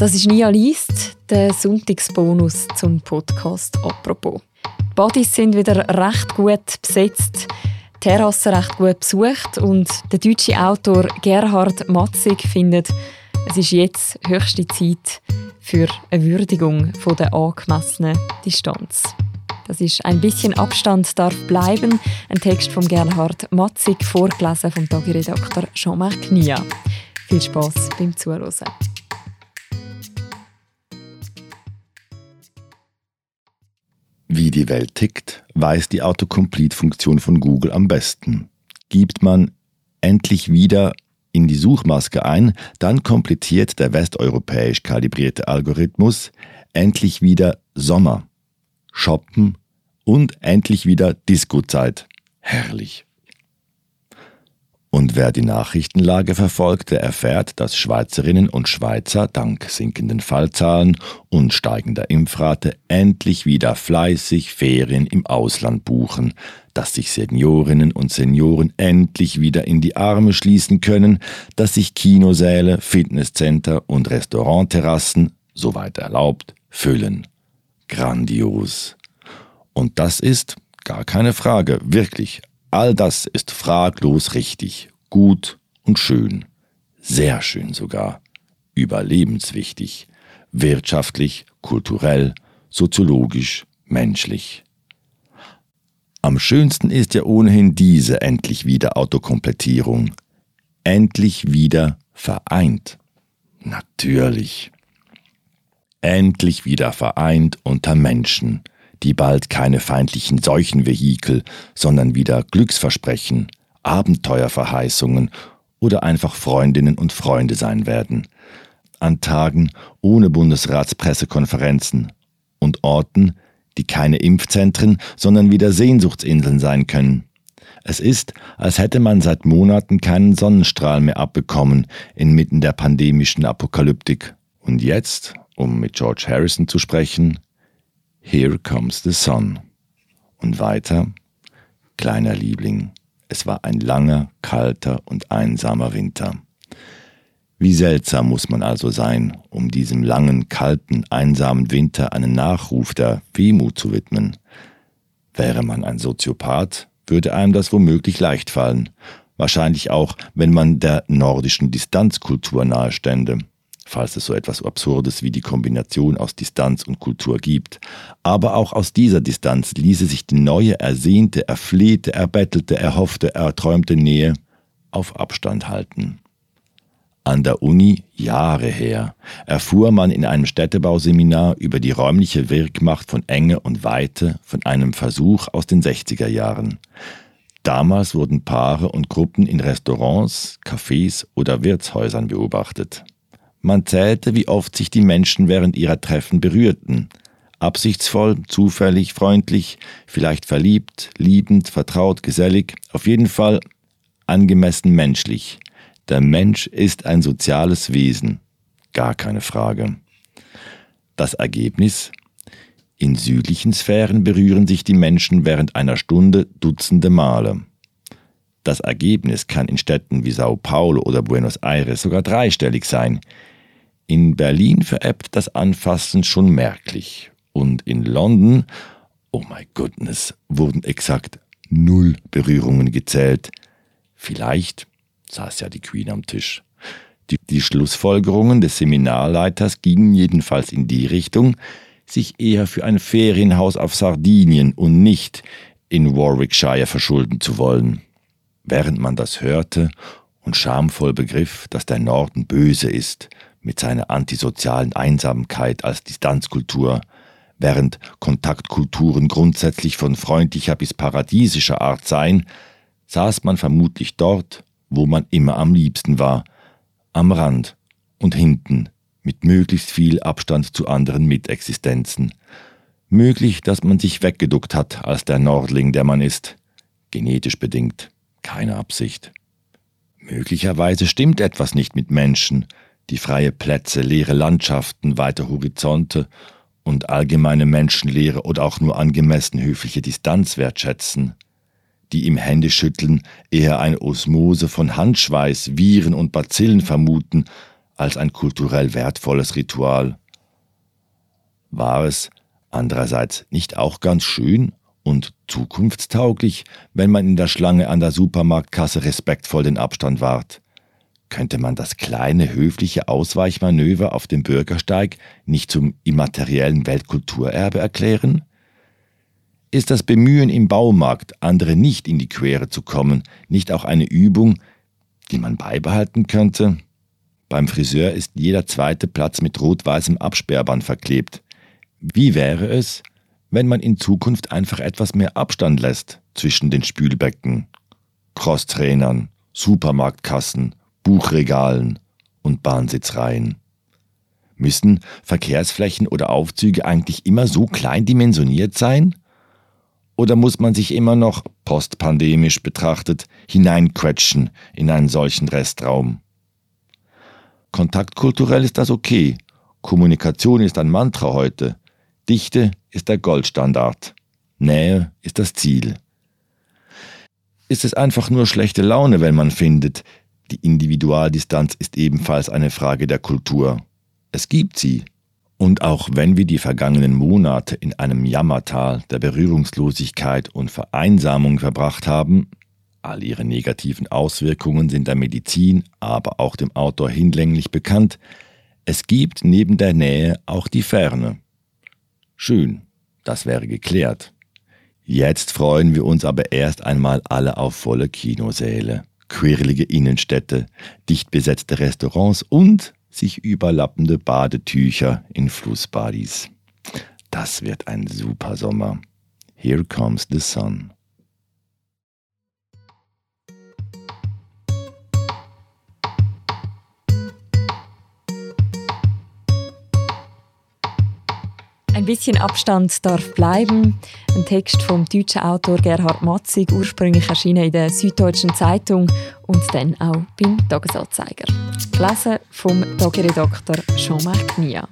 Das ist Nia Liest, der Sonntagsbonus zum Podcast «Apropos». Die Badis sind wieder recht gut besetzt, die Terrasse recht gut besucht und der deutsche Autor Gerhard Matzig findet, es ist jetzt höchste Zeit für eine Würdigung von der angemessenen Distanz. Das ist ein bisschen Abstand darf bleiben. Ein Text von Gerhard Matzig, vorgelesen vom Tagiredakteur Jean-Marc Nia. Viel Spaß beim Zuhören. Wie die Welt tickt, weiß die Autocomplete-Funktion von Google am besten. Gibt man endlich wieder in die Suchmaske ein, dann komplettiert der westeuropäisch kalibrierte Algorithmus endlich wieder Sommer, Shoppen und endlich wieder Disco-Zeit. Herrlich. Und wer die Nachrichtenlage verfolgt, der erfährt, dass Schweizerinnen und Schweizer dank sinkenden Fallzahlen und steigender Impfrate endlich wieder fleißig Ferien im Ausland buchen, dass sich Seniorinnen und Senioren endlich wieder in die Arme schließen können, dass sich Kinosäle, Fitnesscenter und Restaurantterrassen, soweit erlaubt, füllen. Grandios. Und das ist, gar keine Frage, wirklich All das ist fraglos richtig, gut und schön, sehr schön sogar, überlebenswichtig, wirtschaftlich, kulturell, soziologisch, menschlich. Am schönsten ist ja ohnehin diese endlich wieder Autokomplettierung. Endlich wieder vereint. Natürlich. Endlich wieder vereint unter Menschen die bald keine feindlichen Seuchenvehikel, sondern wieder Glücksversprechen, Abenteuerverheißungen oder einfach Freundinnen und Freunde sein werden. An Tagen ohne Bundesratspressekonferenzen und Orten, die keine Impfzentren, sondern wieder Sehnsuchtsinseln sein können. Es ist, als hätte man seit Monaten keinen Sonnenstrahl mehr abbekommen inmitten der pandemischen Apokalyptik. Und jetzt, um mit George Harrison zu sprechen, Here comes the sun. Und weiter, kleiner Liebling, es war ein langer, kalter und einsamer Winter. Wie seltsam muss man also sein, um diesem langen, kalten, einsamen Winter einen Nachruf der Wehmut zu widmen. Wäre man ein Soziopath, würde einem das womöglich leicht fallen, wahrscheinlich auch, wenn man der nordischen Distanzkultur nahestände falls es so etwas Absurdes wie die Kombination aus Distanz und Kultur gibt. Aber auch aus dieser Distanz ließe sich die neue, ersehnte, erflehte, erbettelte, erhoffte, erträumte Nähe auf Abstand halten. An der Uni Jahre her erfuhr man in einem Städtebauseminar über die räumliche Wirkmacht von Enge und Weite von einem Versuch aus den 60er Jahren. Damals wurden Paare und Gruppen in Restaurants, Cafés oder Wirtshäusern beobachtet. Man zählte, wie oft sich die Menschen während ihrer Treffen berührten. Absichtsvoll, zufällig, freundlich, vielleicht verliebt, liebend, vertraut, gesellig, auf jeden Fall angemessen menschlich. Der Mensch ist ein soziales Wesen, gar keine Frage. Das Ergebnis? In südlichen Sphären berühren sich die Menschen während einer Stunde dutzende Male. Das Ergebnis kann in Städten wie Sao Paulo oder Buenos Aires sogar dreistellig sein. In Berlin veräppt das Anfassen schon merklich. Und in London, oh my goodness, wurden exakt null Berührungen gezählt. Vielleicht saß ja die Queen am Tisch. Die, die Schlussfolgerungen des Seminarleiters gingen jedenfalls in die Richtung, sich eher für ein Ferienhaus auf Sardinien und nicht in Warwickshire verschulden zu wollen. Während man das hörte und schamvoll begriff, dass der Norden böse ist, mit seiner antisozialen Einsamkeit als Distanzkultur, während Kontaktkulturen grundsätzlich von freundlicher bis paradiesischer Art seien, saß man vermutlich dort, wo man immer am liebsten war, am Rand und hinten, mit möglichst viel Abstand zu anderen Mitexistenzen. Möglich, dass man sich weggeduckt hat als der Nordling, der man ist. Genetisch bedingt, keine Absicht. Möglicherweise stimmt etwas nicht mit Menschen, die freie Plätze, leere Landschaften, weite Horizonte und allgemeine Menschenlehre oder auch nur angemessen höfliche Distanz wertschätzen, die im Händeschütteln eher eine Osmose von Handschweiß, Viren und Bazillen vermuten, als ein kulturell wertvolles Ritual. War es andererseits nicht auch ganz schön und zukunftstauglich, wenn man in der Schlange an der Supermarktkasse respektvoll den Abstand wahrt? Könnte man das kleine höfliche Ausweichmanöver auf dem Bürgersteig nicht zum immateriellen Weltkulturerbe erklären? Ist das Bemühen im Baumarkt, andere nicht in die Quere zu kommen, nicht auch eine Übung, die man beibehalten könnte? Beim Friseur ist jeder zweite Platz mit rot-weißem Absperrband verklebt. Wie wäre es, wenn man in Zukunft einfach etwas mehr Abstand lässt zwischen den Spülbecken, Crosstrainern, Supermarktkassen, Buchregalen und Bahnsitzreihen? Müssen Verkehrsflächen oder Aufzüge eigentlich immer so klein dimensioniert sein? Oder muss man sich immer noch, postpandemisch betrachtet, hineinquetschen in einen solchen Restraum? Kontaktkulturell ist das okay. Kommunikation ist ein Mantra heute. Dichte ist der Goldstandard. Nähe ist das Ziel. Ist es einfach nur schlechte Laune, wenn man findet, die Individualdistanz ist ebenfalls eine Frage der Kultur. Es gibt sie, und auch wenn wir die vergangenen Monate in einem Jammertal der Berührungslosigkeit und Vereinsamung verbracht haben, all ihre negativen Auswirkungen sind der Medizin, aber auch dem Autor hinlänglich bekannt, es gibt neben der Nähe auch die Ferne. Schön, das wäre geklärt. Jetzt freuen wir uns aber erst einmal alle auf volle Kinosäle, quirlige Innenstädte, dicht besetzte Restaurants und sich überlappende Badetücher in Flussbadis. Das wird ein super Sommer. Here comes the sun. Ein bisschen Abstand darf bleiben. Ein Text vom deutschen Autor Gerhard Matzig, ursprünglich erschienen in der Süddeutschen Zeitung und dann auch beim Tagesanzeiger. Gelesen vom Tagiredakteur Jean-Marc Nia.